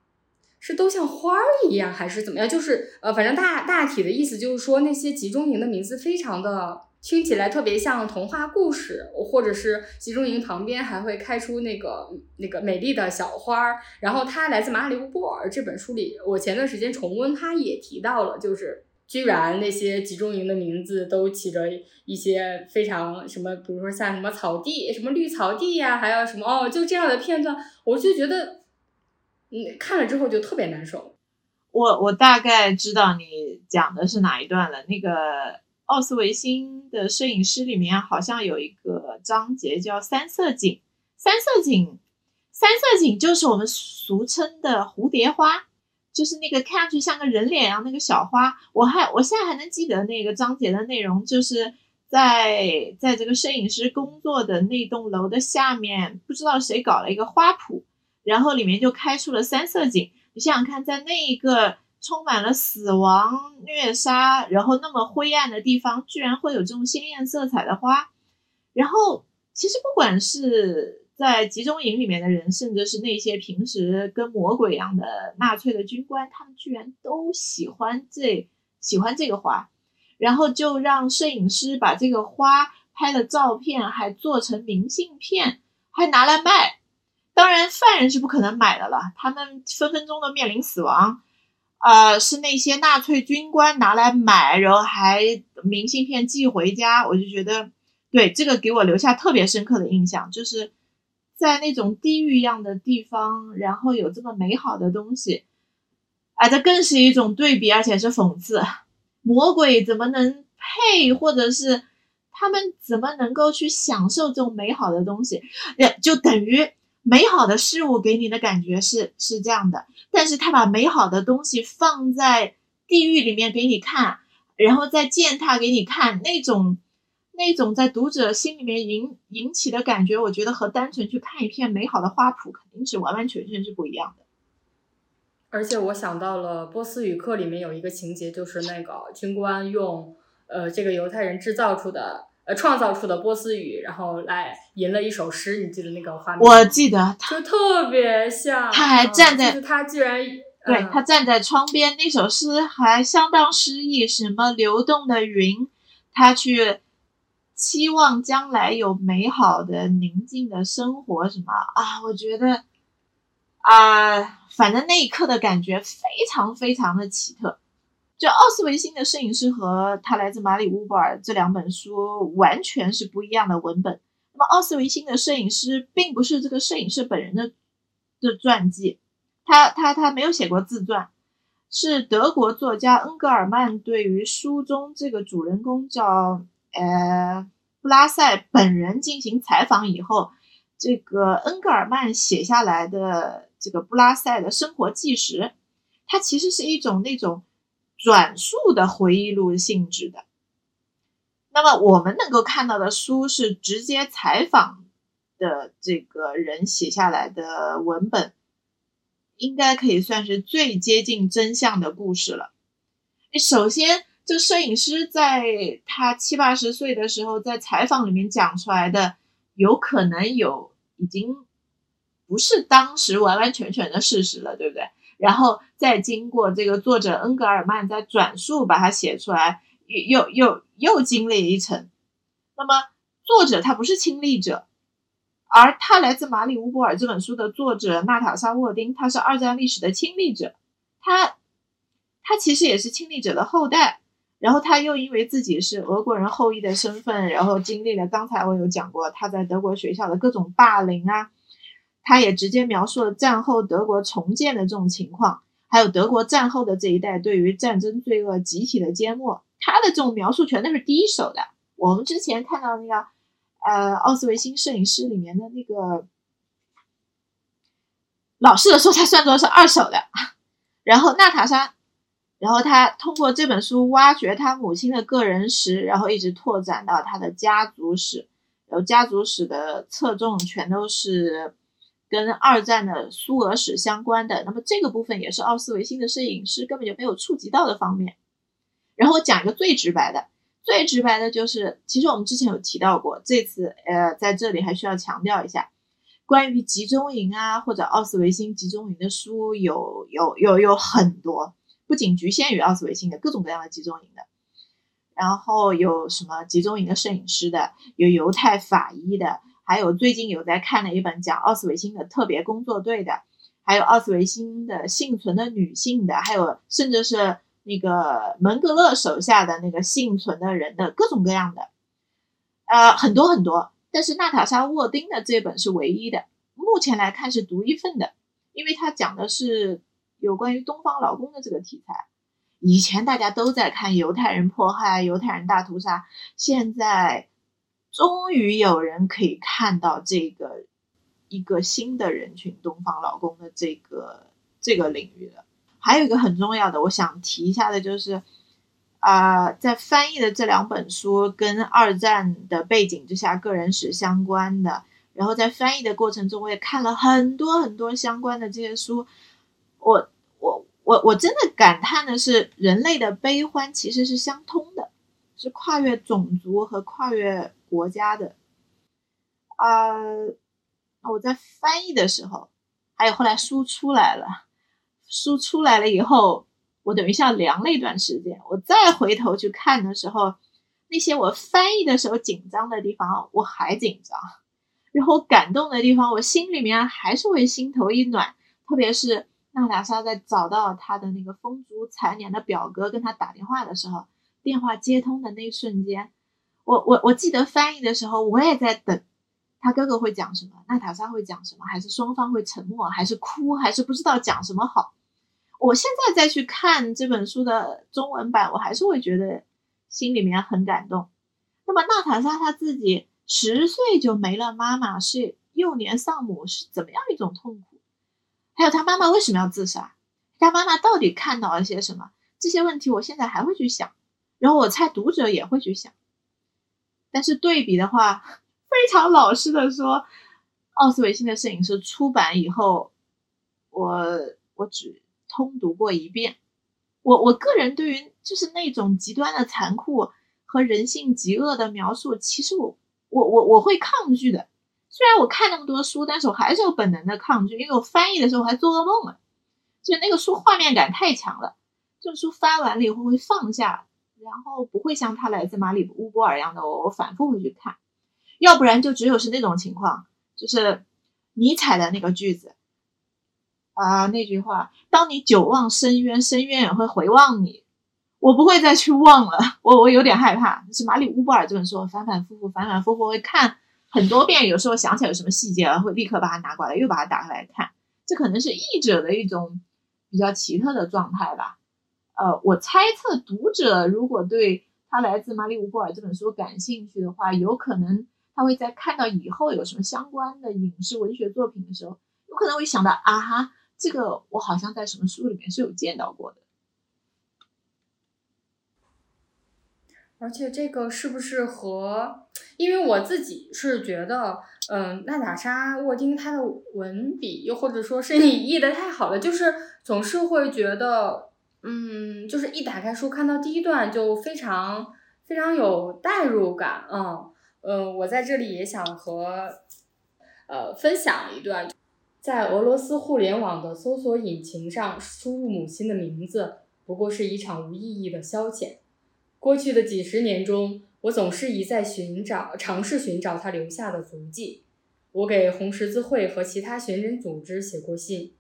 是都像花儿一样，还是怎么样？就是呃，反正大大体的意思就是说，那些集中营的名字非常的听起来特别像童话故事，或者是集中营旁边还会开出那个那个美丽的小花儿。然后它来自马里乌波尔这本书里，我前段时间重温，他也提到了，就是居然那些集中营的名字都起着一些非常什么，比如说像什么草地、什么绿草地呀，还有什么哦，就这样的片段，我就觉得。你看了之后就特别难受。我我大概知道你讲的是哪一段了。那个奥斯维辛的摄影师里面好像有一个章节叫三色堇。三色堇，三色堇就是我们俗称的蝴蝶花，就是那个看上去像个人脸一样那个小花。我还我现在还能记得那个章节的内容，就是在在这个摄影师工作的那栋楼的下面，不知道谁搞了一个花圃，然后里面就开出了三色堇。你想想看，在那一个充满了死亡、虐杀，然后那么灰暗的地方，居然会有这种鲜艳色彩的花。然后，其实不管是在集中营里面的人，甚至是那些平时跟魔鬼一样的纳粹的军官，他们居然都喜欢这喜欢这个花，然后就让摄影师把这个花拍了照片，还做成明信片，还拿来卖。当然，犯人是不可能买的了，他们分分钟都面临死亡。呃，是那些纳粹军官拿来买，然后还明信片寄回家，我就觉得，对这个给我留下特别深刻的印象，就是。在那种地狱一样的地方，然后有这么美好的东西，啊，这更是一种对比，而且是讽刺。魔鬼怎么能配，或者是他们怎么能够去享受这种美好的东西？也，就等于美好的事物给你的感觉是是这样的，但是他把美好的东西放在地狱里面给你看，然后再践踏给你看，那种。那种在读者心里面引引起的感觉，我觉得和单纯去看一片美好的花圃肯定是完完全全是不一样的。而且我想到了《波斯语课》里面有一个情节，就是那个军官用呃这个犹太人制造出的呃创造出的波斯语，然后来吟了一首诗。你记得那个画面？我记得，就特别像。他还站在，他居然对他站在窗边，那首诗还相当诗意，什么流动的云，他去。期望将来有美好的宁静的生活，什么啊？我觉得啊，反正那一刻的感觉非常非常的奇特。就奥斯维辛的摄影师和他来自马里乌波尔这两本书完全是不一样的文本。那么奥斯维辛的摄影师并不是这个摄影师本人的的传记，他他他没有写过自传，是德国作家恩格尔曼对于书中这个主人公叫。呃，布拉塞本人进行采访以后，这个恩格尔曼写下来的这个布拉塞的生活纪实，它其实是一种那种转述的回忆录性质的。那么我们能够看到的书是直接采访的这个人写下来的文本，应该可以算是最接近真相的故事了。首先。这摄影师在他七八十岁的时候，在采访里面讲出来的，有可能有已经不是当时完完全全的事实了，对不对？然后再经过这个作者恩格尔曼在转述，把它写出来，又又又又经历一层。那么作者他不是亲历者，而他来自马里乌波尔这本书的作者娜塔莎沃丁，他是二战历史的亲历者，他他其实也是亲历者的后代。然后他又因为自己是俄国人后裔的身份，然后经历了刚才我有讲过他在德国学校的各种霸凌啊，他也直接描述了战后德国重建的这种情况，还有德国战后的这一代对于战争罪恶集体的缄默，他的这种描述全都是第一手的。我们之前看到那个呃奥斯维辛摄影师里面的那个老师的说他算作是二手的，然后娜塔莎。然后他通过这本书挖掘他母亲的个人史，然后一直拓展到他的家族史，然后家族史的侧重全都是跟二战的苏俄史相关的。那么这个部分也是奥斯维辛的摄影师根本就没有触及到的方面。然后我讲一个最直白的，最直白的就是，其实我们之前有提到过，这次呃在这里还需要强调一下，关于集中营啊或者奥斯维辛集中营的书有有有有很多。不仅局限于奥斯维辛的各种各样的集中营的，然后有什么集中营的摄影师的，有犹太法医的，还有最近有在看的一本讲奥斯维辛的特别工作队的，还有奥斯维辛的幸存的女性的，还有甚至是那个门格勒手下的那个幸存的人的各种各样的，呃，很多很多。但是娜塔莎沃丁的这本是唯一的，目前来看是独一份的，因为它讲的是。有关于东方劳工的这个题材，以前大家都在看犹太人迫害、犹太人大屠杀，现在终于有人可以看到这个一个新的人群——东方老公的这个这个领域了。还有一个很重要的，我想提一下的就是，啊，在翻译的这两本书跟二战的背景之下，个人史相关的。然后在翻译的过程中，我也看了很多很多相关的这些书。我我我我真的感叹的是，人类的悲欢其实是相通的，是跨越种族和跨越国家的。啊，我在翻译的时候，还有后来书出来了。书出来了以后，我等于像凉了一段时间。我再回头去看的时候，那些我翻译的时候紧张的地方，我还紧张；然后感动的地方，我心里面还是会心头一暖。特别是娜塔莎在找到她的那个风烛残年的表哥跟他打电话的时候，电话接通的那一瞬间，我我我记得翻译的时候，我也在等。他哥哥会讲什么？娜塔莎会讲什么？还是双方会沉默？还是哭？还是不知道讲什么好？我现在再去看这本书的中文版，我还是会觉得心里面很感动。那么娜塔莎她自己十岁就没了妈妈，是幼年丧母，是怎么样一种痛苦？还有他妈妈为什么要自杀？他妈妈到底看到了些什么？这些问题我现在还会去想，然后我猜读者也会去想。但是对比的话。非常老实的说，奥斯维辛的摄影师出版以后，我我只通读过一遍。我我个人对于就是那种极端的残酷和人性极恶的描述，其实我我我我会抗拒的。虽然我看那么多书，但是我还是有本能的抗拒，因为我翻译的时候还做噩梦了。就那个书画面感太强了，这个书翻完了以后会放下，然后不会像他来自马里乌波尔一样的，我我反复会去看。要不然就只有是那种情况，就是尼采的那个句子啊，那句话：当你久望深渊，深渊也会回望你。我不会再去望了，我我有点害怕。是马里乌波尔这本书，反反复复，反反复复会看很多遍，有时候想起来有什么细节了，会立刻把它拿过来，又把它打开来看。这可能是译者的一种比较奇特的状态吧。呃，我猜测读者如果对他来自马里乌波尔这本书感兴趣的话，有可能。他会在看到以后有什么相关的影视文学作品的时候，有可能会想到啊哈，这个我好像在什么书里面是有见到过的。而且这个是不是和，因为我自己是觉得，嗯，娜塔莎沃丁她的文笔，又或者说是你译的太好了，就是总是会觉得，嗯，就是一打开书看到第一段就非常非常有代入感，嗯。嗯，我在这里也想和，呃，分享一段，在俄罗斯互联网的搜索引擎上输入母亲的名字，不过是一场无意义的消遣。过去的几十年中，我总是一再寻找，尝试寻找她留下的足迹。我给红十字会和其他寻人组织写过信，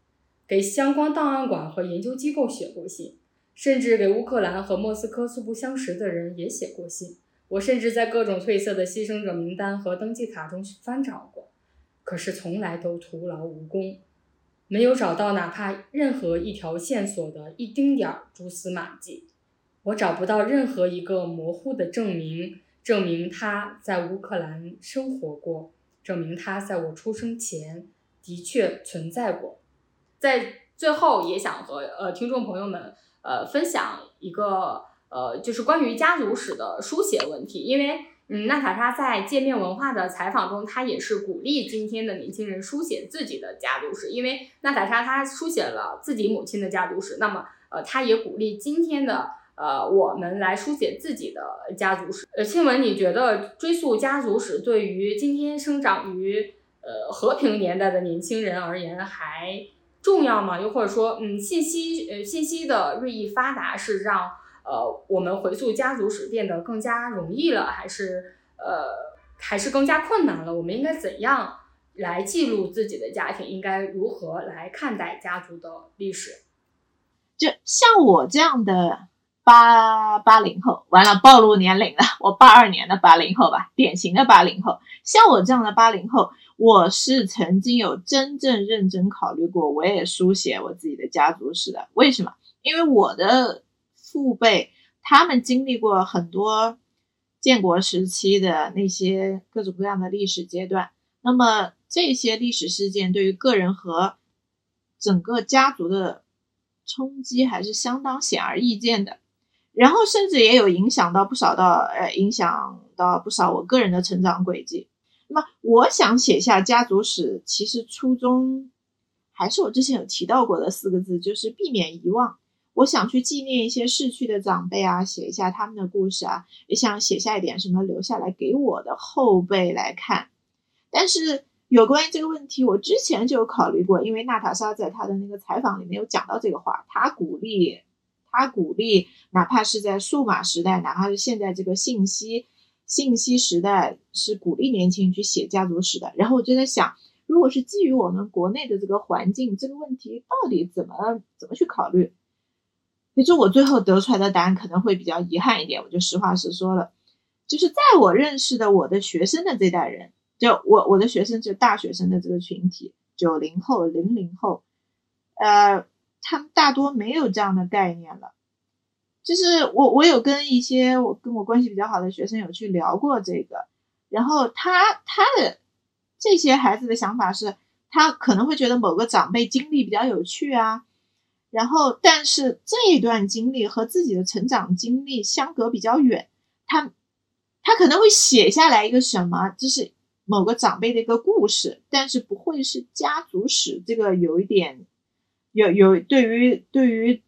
给相关档案馆和研究机构写过信，甚至给乌克兰和莫斯科素不相识的人也写过信。我甚至在各种褪色的牺牲者名单和登记卡中翻找过，可是从来都徒劳无功，没有找到哪怕任何一条线索的一丁点儿蛛丝马迹。我找不到任何一个模糊的证明，证明他在乌克兰生活过，证明他在我出生前的确存在过。在最后，也想和呃听众朋友们呃分享一个。呃，就是关于家族史的书写问题，因为嗯，娜塔莎在界面文化的采访中，她也是鼓励今天的年轻人书写自己的家族史，因为娜塔莎她书写了自己母亲的家族史，那么呃，她也鼓励今天的呃我们来书写自己的家族史。呃，庆文，你觉得追溯家族史对于今天生长于呃和平年代的年轻人而言还重要吗？又或者说，嗯，信息呃信息的日益发达是让呃，我们回溯家族史变得更加容易了，还是呃，还是更加困难了？我们应该怎样来记录自己的家庭？应该如何来看待家族的历史？就像我这样的八八零后，完了暴露年龄了，我八二年的八零后吧，典型的八零后。像我这样的八零后，我是曾经有真正认真考虑过，我也书写我自己的家族史的。为什么？因为我的。父辈他们经历过很多建国时期的那些各种各样的历史阶段，那么这些历史事件对于个人和整个家族的冲击还是相当显而易见的。然后甚至也有影响到不少到呃，影响到不少我个人的成长轨迹。那么，我想写下家族史，其实初衷还是我之前有提到过的四个字，就是避免遗忘。我想去纪念一些逝去的长辈啊，写一下他们的故事啊，也想写下一点什么留下来给我的后辈来看。但是有关于这个问题，我之前就有考虑过，因为娜塔莎在她的那个采访里面有讲到这个话，她鼓励。他鼓励，哪怕是在数码时代，哪怕是现在这个信息信息时代，是鼓励年轻人去写家族史的。然后我就在想，如果是基于我们国内的这个环境，这个问题到底怎么怎么去考虑？也就我最后得出来的答案可能会比较遗憾一点，我就实话实说了，就是在我认识的我的学生的这代人，就我我的学生就大学生的这个群体，九零后、零零后，呃。他们大多没有这样的概念了，就是我我有跟一些我跟我关系比较好的学生有去聊过这个，然后他他的这些孩子的想法是，他可能会觉得某个长辈经历比较有趣啊，然后但是这一段经历和自己的成长经历相隔比较远，他他可能会写下来一个什么，就是某个长辈的一个故事，但是不会是家族史，这个有一点。有有对于对于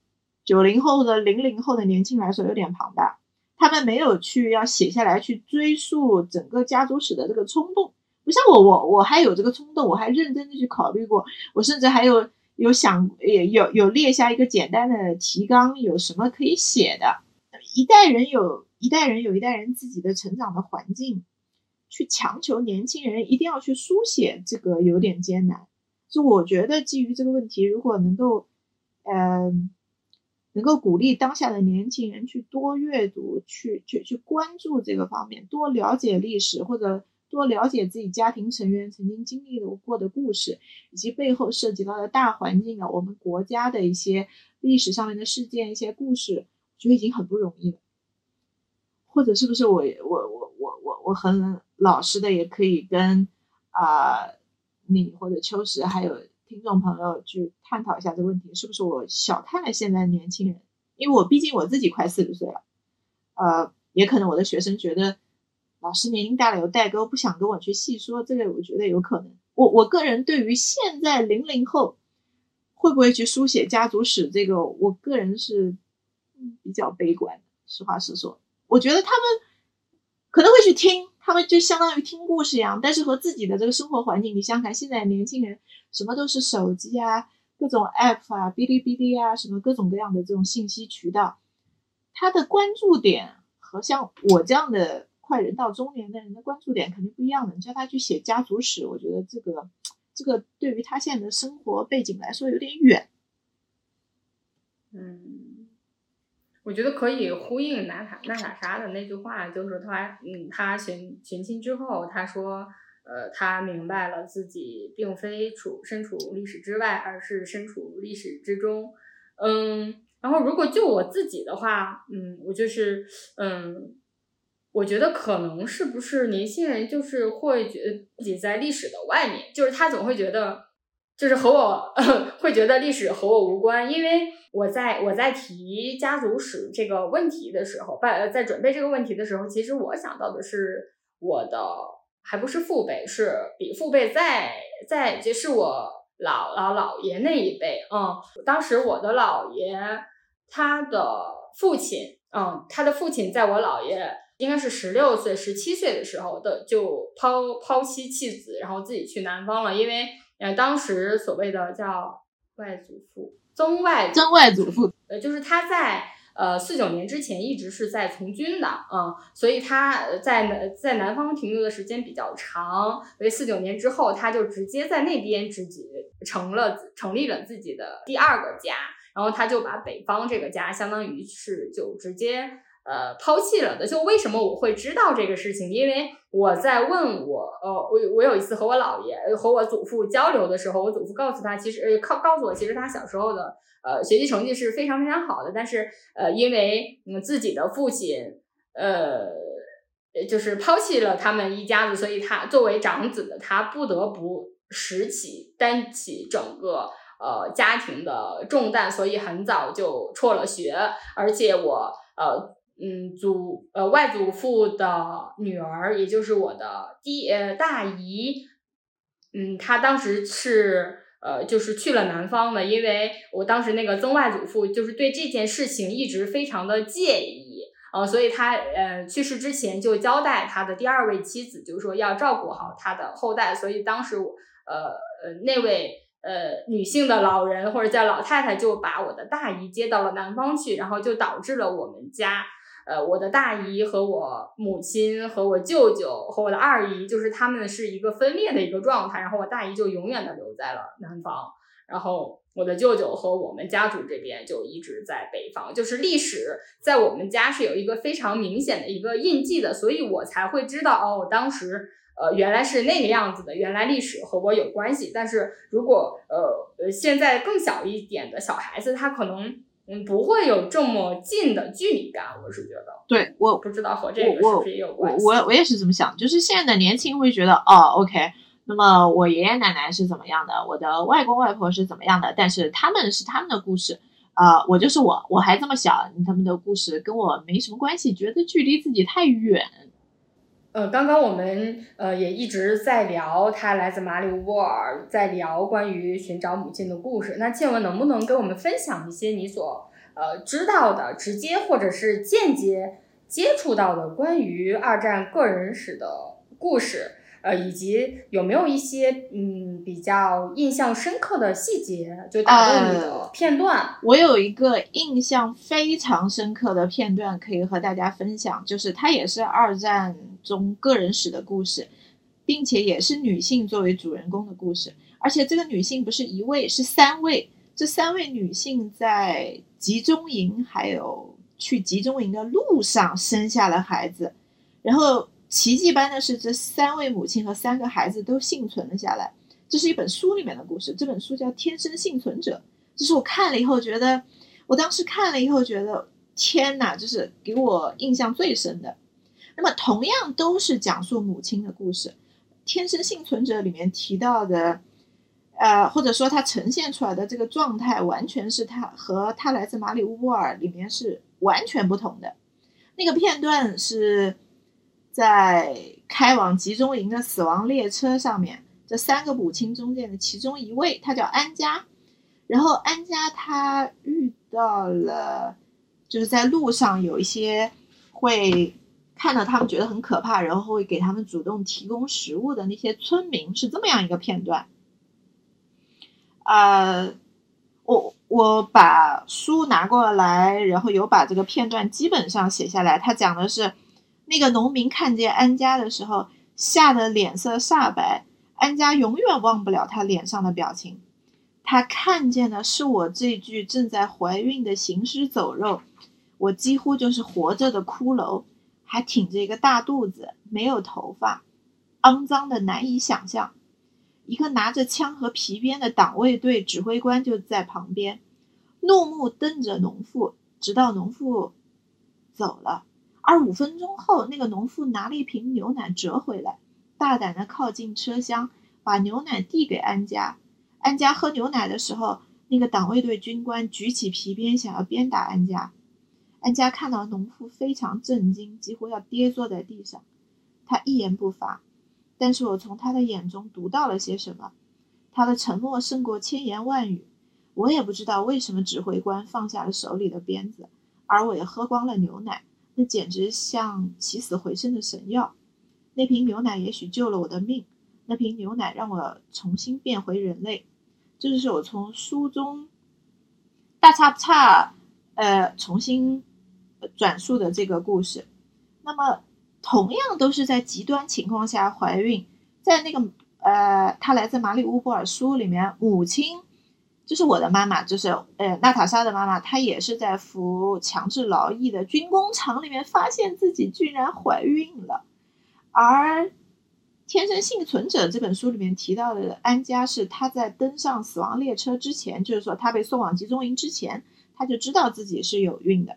九零后的零零后的年轻来说有点庞大，他们没有去要写下来去追溯整个家族史的这个冲动，不像我我我还有这个冲动，我还认真的去考虑过，我甚至还有有想也有有列下一个简单的提纲，有什么可以写的。一代人有一代人有一代人自己的成长的环境，去强求年轻人一定要去书写这个有点艰难。就我觉得，基于这个问题，如果能够，嗯，能够鼓励当下的年轻人去多阅读，去去去关注这个方面，多了解历史，或者多了解自己家庭成员曾经经历过的故事，以及背后涉及到的大环境啊，我们国家的一些历史上面的事件、一些故事，我觉得已经很不容易了。或者是不是我我我我我我很老实的，也可以跟啊。你或者秋实还有听众朋友去探讨一下这个问题，是不是我小看了现在年轻人？因为我毕竟我自己快四十岁了，呃，也可能我的学生觉得老师年龄大了有代沟，不想跟我去细说这个，我觉得有可能。我我个人对于现在零零后会不会去书写家族史这个，我个人是比较悲观的。实话实说，我觉得他们可能会去听。他们就相当于听故事一样，但是和自己的这个生活环境，你想想看，现在年轻人什么都是手机啊，各种 app 啊，哔哩哔哩啊，什么各种各样的这种信息渠道，他的关注点和像我这样的快人到中年的人的关注点肯定不一样的。你叫他去写家族史，我觉得这个这个对于他现在的生活背景来说有点远。嗯。我觉得可以呼应娜塔娜塔莎的那句话，就是他，嗯，他寻寻亲之后，他说，呃，他明白了自己并非处身处历史之外，而是身处历史之中，嗯，然后如果就我自己的话，嗯，我就是，嗯，我觉得可能是不是年轻人就是会觉得自己在历史的外面，就是他总会觉得。就是和我 会觉得历史和我无关，因为我在我在提家族史这个问题的时候，在在准备这个问题的时候，其实我想到的是我的还不是父辈，是比父辈再再就是我姥姥姥爷那一辈。嗯，当时我的姥爷他的父亲，嗯，他的父亲在我姥爷应该是十六岁、十七岁的时候的就抛抛妻弃子，然后自己去南方了，因为。呃，当时所谓的叫外祖父、曾外曾外祖父，呃，就是他在呃四九年之前一直是在从军的，嗯，所以他在南在南方停留的时间比较长，所以四九年之后他就直接在那边自己成了成立了自己的第二个家，然后他就把北方这个家相当于是就直接。呃，抛弃了的，就为什么我会知道这个事情？因为我在问我，呃，我我有一次和我姥爷和我祖父交流的时候，我祖父告诉他，其实呃，告告诉我，其实他小时候的呃学习成绩是非常非常好的，但是呃，因为嗯自己的父亲呃就是抛弃了他们一家子，所以他作为长子的他不得不拾起担起整个呃家庭的重担，所以很早就辍了学，而且我呃嗯祖呃外祖父的女儿，也就是我的第呃大姨，嗯，她当时是呃就是去了南方的，因为我当时那个曾外祖父就是对这件事情一直非常的介意。呃，所以他呃去世之前就交代他的第二位妻子，就是说要照顾好他的后代。所以当时我呃呃那位呃女性的老人或者叫老太太就把我的大姨接到了南方去，然后就导致了我们家呃我的大姨和我母亲和我舅舅和我的二姨，就是他们是一个分裂的一个状态，然后我大姨就永远的留在了南方，然后。我的舅舅和我们家族这边就一直在北方，就是历史在我们家是有一个非常明显的一个印记的，所以我才会知道哦，我当时呃原来是那个样子的，原来历史和我有关系。但是如果呃呃现在更小一点的小孩子，他可能嗯不会有这么近的距离感，我是觉得。对，我不知道和这个是不是也有关系。我我也是这么想，就是现在的年轻会觉得哦，OK。那么我爷爷奶奶是怎么样的？我的外公外婆是怎么样的？但是他们是他们的故事，啊，我就是我，我还这么小，他们的故事跟我没什么关系，觉得距离自己太远。呃，刚刚我们呃也一直在聊他来自马里乌波尔，在聊关于寻找母亲的故事。那倩文能不能跟我们分享一些你所呃知道的、直接或者是间接接触到的关于二战个人史的故事？呃，以及有没有一些嗯比较印象深刻的细节，就打动你的片段？我有一个印象非常深刻的片段可以和大家分享，就是它也是二战中个人史的故事，并且也是女性作为主人公的故事。而且这个女性不是一位，是三位。这三位女性在集中营还有去集中营的路上生下了孩子，然后。奇迹般的是，这三位母亲和三个孩子都幸存了下来。这是一本书里面的故事，这本书叫《天生幸存者》。这是我看了以后觉得，我当时看了以后觉得，天哪，就是给我印象最深的。那么，同样都是讲述母亲的故事，《天生幸存者》里面提到的，呃，或者说他呈现出来的这个状态，完全是他和他来自马里乌波尔里面是完全不同的。那个片段是。在开往集中营的死亡列车上面，这三个母亲中间的其中一位，她叫安佳。然后安佳她遇到了，就是在路上有一些会看到他们觉得很可怕，然后会给他们主动提供食物的那些村民，是这么样一个片段。呃，我我把书拿过来，然后有把这个片段基本上写下来。他讲的是。那个农民看见安家的时候，吓得脸色煞白。安家永远忘不了他脸上的表情。他看见的是我这具正在怀孕的行尸走肉，我几乎就是活着的骷髅，还挺着一个大肚子，没有头发，肮脏的难以想象。一个拿着枪和皮鞭的党卫队指挥官就在旁边，怒目瞪着农妇，直到农妇走了。而五分钟后，那个农妇拿了一瓶牛奶折回来，大胆地靠近车厢，把牛奶递给安家。安家喝牛奶的时候，那个党卫队军官举起皮鞭，想要鞭打安家。安家看到农妇非常震惊，几乎要跌坐在地上。他一言不发，但是我从他的眼中读到了些什么。他的沉默胜过千言万语。我也不知道为什么指挥官放下了手里的鞭子，而我也喝光了牛奶。那简直像起死回生的神药。那瓶牛奶也许救了我的命，那瓶牛奶让我重新变回人类。这就是我从书中大差不差，呃，重新转述的这个故事。那么，同样都是在极端情况下怀孕，在那个呃，他来自马里乌波尔书里面，母亲。就是我的妈妈，就是呃娜塔莎的妈妈，她也是在服强制劳役的军工厂里面，发现自己居然怀孕了。而《天生幸存者》这本书里面提到的安佳是她在登上死亡列车之前，就是说她被送往集中营之前，她就知道自己是有孕的。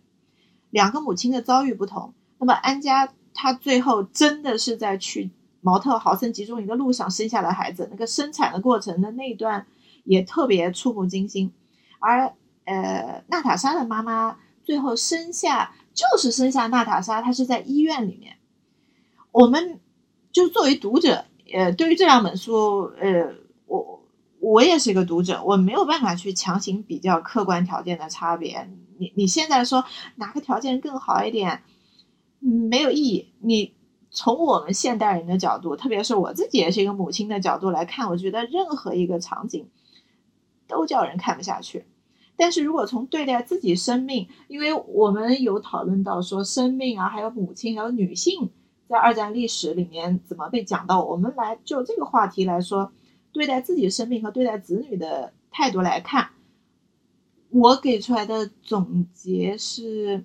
两个母亲的遭遇不同，那么安佳她最后真的是在去毛特豪森集中营的路上生下了孩子，那个生产的过程的那段也特别触目惊心。而呃，娜塔莎的妈妈最后生下就是生下娜塔莎，她是在医院里面。我们就作为读者，呃，对于这两本书，呃，我我也是一个读者，我没有办法去强行比较客观条件的差别。你你现在说哪个条件更好一点，没有意义。你从我们现代人的角度，特别是我自己也是一个母亲的角度来看，我觉得任何一个场景都叫人看不下去。但是如果从对待自己生命，因为我们有讨论到说生命啊，还有母亲，还有女性。在二战历史里面怎么被讲到？我们来就这个话题来说，对待自己生命和对待子女的态度来看，我给出来的总结是，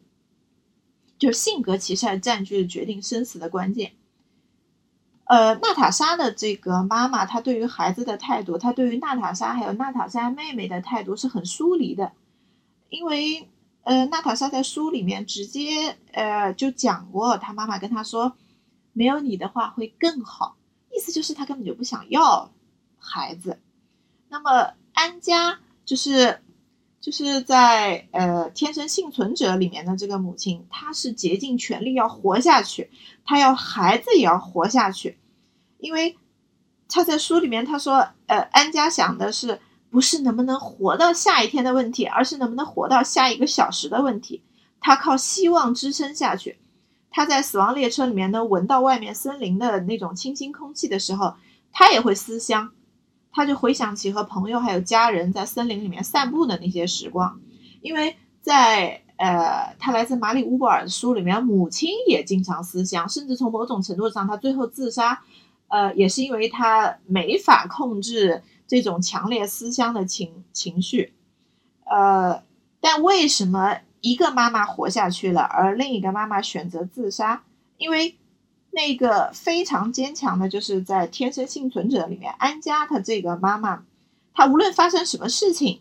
就性格其实还占据了决定生死的关键。呃，娜塔莎的这个妈妈，她对于孩子的态度，她对于娜塔莎还有娜塔莎妹妹的态度是很疏离的，因为呃，娜塔莎在书里面直接呃就讲过，她妈妈跟她说。没有你的话会更好，意思就是她根本就不想要孩子。那么安家就是就是在呃天生幸存者里面的这个母亲，她是竭尽全力要活下去，她要孩子也要活下去，因为她在书里面她说，呃安家想的是不是能不能活到下一天的问题，而是能不能活到下一个小时的问题，他靠希望支撑下去。他在死亡列车里面呢，闻到外面森林的那种清新空气的时候，他也会思乡，他就回想起和朋友还有家人在森林里面散步的那些时光。因为在呃，他来自马里乌波尔的书里面，母亲也经常思乡，甚至从某种程度上，他最后自杀，呃，也是因为他没法控制这种强烈思乡的情情绪。呃，但为什么？一个妈妈活下去了，而另一个妈妈选择自杀，因为那个非常坚强的，就是在天生幸存者里面，安家她这个妈妈，她无论发生什么事情，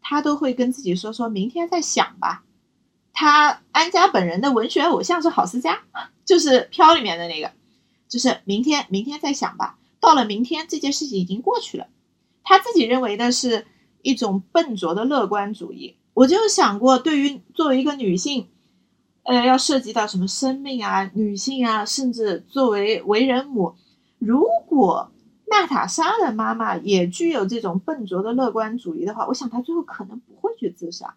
她都会跟自己说：“说明天再想吧。”她安家本人的文学偶像是郝思嘉，就是《飘》里面的那个，就是明天，明天再想吧。到了明天，这件事情已经过去了。她自己认为的是一种笨拙的乐观主义。我就想过，对于作为一个女性，呃，要涉及到什么生命啊、女性啊，甚至作为为人母，如果娜塔莎的妈妈也具有这种笨拙的乐观主义的话，我想她最后可能不会去自杀。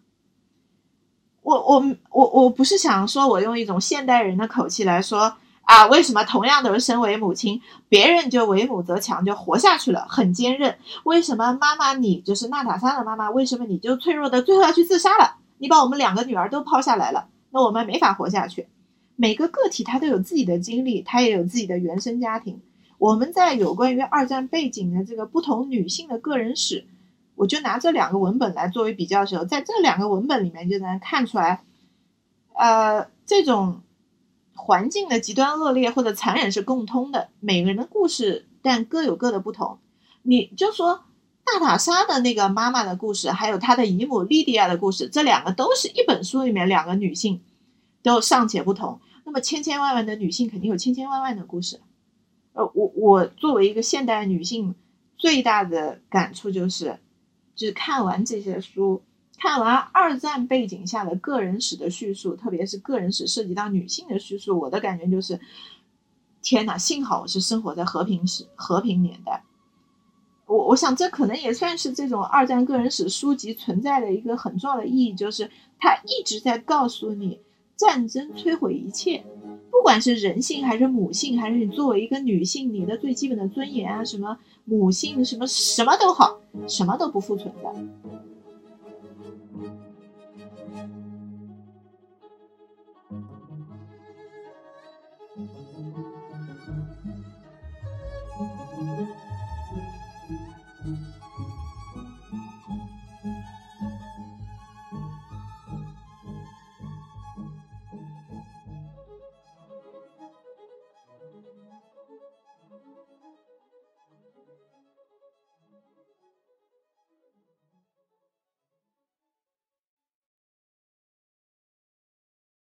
我我我我不是想说，我用一种现代人的口气来说。啊，为什么同样都是身为母亲，别人就为母则强，就活下去了，很坚韧？为什么妈妈你就是娜塔莎的妈妈，为什么你就脆弱的最后要去自杀了？你把我们两个女儿都抛下来了，那我们没法活下去。每个个体他都有自己的经历，他也有自己的原生家庭。我们在有关于二战背景的这个不同女性的个人史，我就拿这两个文本来作为比较的时候，在这两个文本里面就能看出来，呃，这种。环境的极端恶劣或者残忍是共通的，每个人的故事但各有各的不同。你就说娜塔莎的那个妈妈的故事，还有她的姨母莉迪亚的故事，这两个都是一本书里面两个女性都尚且不同。那么千千万万的女性肯定有千千万万的故事。呃，我我作为一个现代女性，最大的感触就是，就是看完这些书。看完二战背景下的个人史的叙述，特别是个人史涉及到女性的叙述，我的感觉就是，天哪！幸好我是生活在和平时、和平年代。我我想这可能也算是这种二战个人史书籍存在的一个很重要的意义，就是它一直在告诉你，战争摧毁一切，不管是人性还是母性，还是你作为一个女性，你的最基本的尊严啊，什么母性什么什么都好，什么都不复存在。